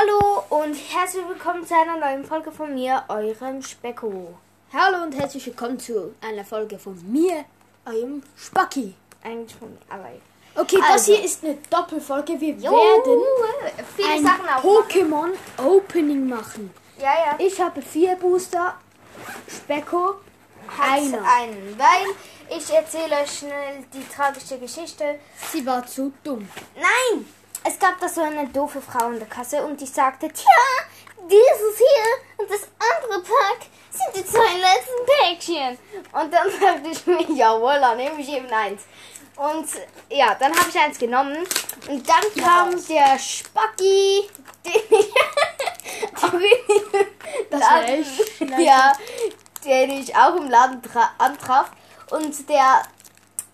Hallo und herzlich willkommen zu einer neuen Folge von mir, eurem Specko. Hallo und herzlich willkommen zu einer Folge von mir, eurem Spacki. Eigentlich von mir, aber Okay, das Also. hier ist eine Doppelfolge. Wir Jo, werden viele ein. Pokémon Opening machen. Ja, ja. Ich habe vier Booster, Specko einer. einen, weil ich erzähle euch schnell die tragische Geschichte. Sie war zu dumm. Nein! Es gab da so eine doofe Frau in der Kasse und die sagte, tja, dieses hier und das andere Pack sind die zwei letzten Päckchen. Und dann dachte ich mir, jawohl, dann nehme ich eben eins. Und ja, dann habe ich eins genommen und dann kam der Spacki, den ich, Das Laden- ich ja, den ich auch im Laden tra- antraf. Und der,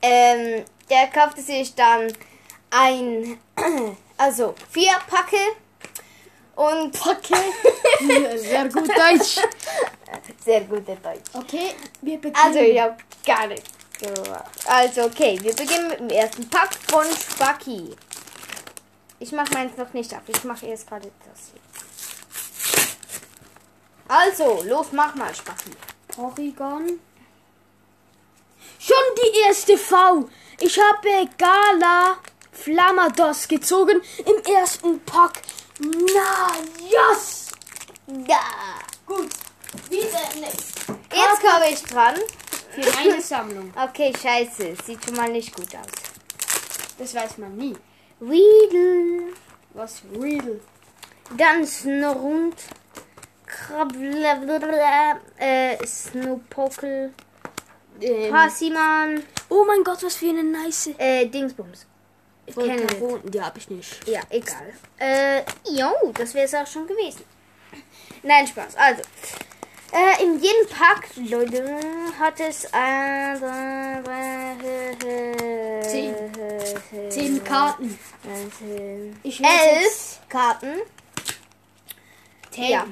ähm, der kaufte sich dann ein, also vier Packe und Packe. Sehr gut Deutsch. sehr guter Deutsch. Okay, wir beginnen. Also ich habe gar nichts gemacht. Also okay, wir beginnen mit dem ersten Pack von Spacki. Ich mache meins noch nicht ab. Ich mache erst gerade das hier. Also, los, mach mal, Spacki. Porygon. Schon die erste V. Ich habe Gala Flamados gezogen im ersten Pack. Na, yes! Ja. Gut. Wieder nichts. Jetzt komme ich dran. Für meine Sammlung. Okay, scheiße. Sieht schon mal nicht gut aus. Das weiß man nie. Weedle. Was Riddle. Dann Snorund. Krabbler. Äh, Snowpokel. Ähm, Passiman. oh mein Gott, was für eine nice. Äh, Dingsbums. Ich kenne. Volcaron. Die habe ich nicht. Ja, egal. Äh, jo, das wäre es auch schon gewesen. Nein, Spaß. Also, äh, in jedem Pack, Leute, hat es ein, drei, Zehn. Zehn Karten. Zehn. Ich Elf Karten. Zehn. Ja.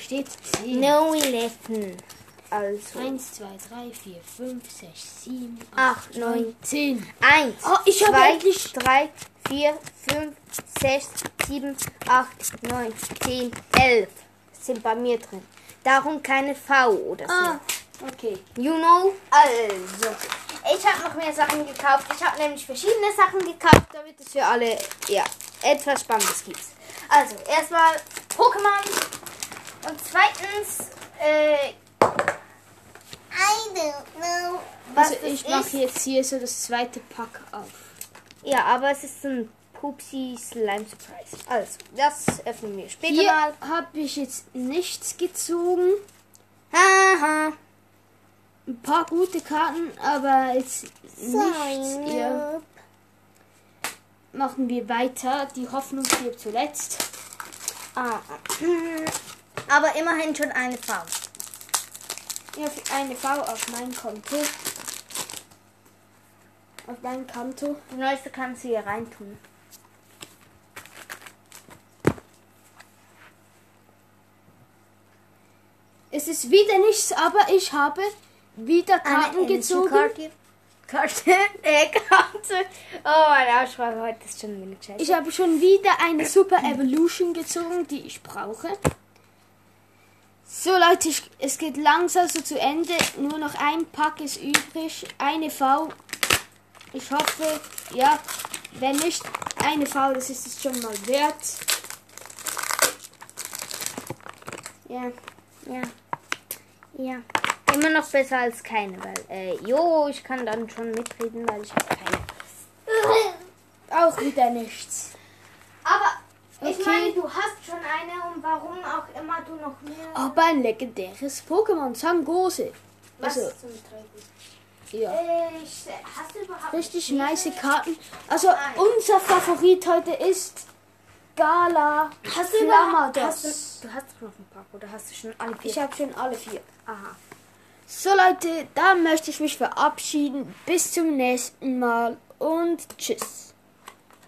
Steht 10. No eleven. Also, 1, 2, 3, 4, 5, 6, 7, acht, neun, 10. eins, Oh, ich habe zwei, endlich- drei, vier, fünf, sechs, sieben, acht, neun, zehn, elf sind bei mir drin. Darum keine V oder so. Ah, okay. You know? Also, ich habe noch mehr Sachen gekauft. Ich habe nämlich verschiedene Sachen gekauft, damit es für alle ja, etwas Spannendes gibt. Also, erstmal Pokémon und zweitens, äh, was Also ich mache jetzt hier so das zweite Pack auf. Ja, aber es ist ein Pupsi Slime Surprise. Also, das öffnen wir später Hier mal. habe ich jetzt nichts gezogen. Haha. Ein paar gute Karten, aber jetzt nichts. Ja, machen wir weiter. Die Hoffnung stirbt zuletzt. Ah. Aber immerhin schon eine V. Für eine V auf mein Konto. Auf mein Konto. Die neueste kannst du hier reintun. Es ist wieder nichts, aber ich habe wieder Karten gezogen. Karte. Karte. Äh, Karte. Oh, meine Aussprache heute ist schon wieder scheiße. Ich habe schon wieder eine Super Evolution gezogen, die ich brauche. So Leute, ich, es geht langsam so zu Ende. Nur noch ein Pack ist übrig. Eine V. Ich hoffe, ja, wenn nicht eine V, das ist es schon mal wert. ja, ja, ja. Immer noch besser als keine, weil, äh, jo, ich kann dann schon mitreden, weil ich habe keine. Auch wieder nichts. Aber ich Okay. meine, du hast schon eine und warum auch immer du noch mehr. Aber ein legendäres Pokémon, Sangose. Was Also, zum Teufel? ja. Ich, hast du überhaupt Richtig nice Karten. Also Nein. unser Favorit heute ist Gala Hast du überhaupt? Hast du, du hast noch einen Pack oder hast du schon alle vier? Ich habe schon alle vier. Aha. So Leute, da möchte ich mich verabschieden. Bis zum nächsten Mal und tschüss.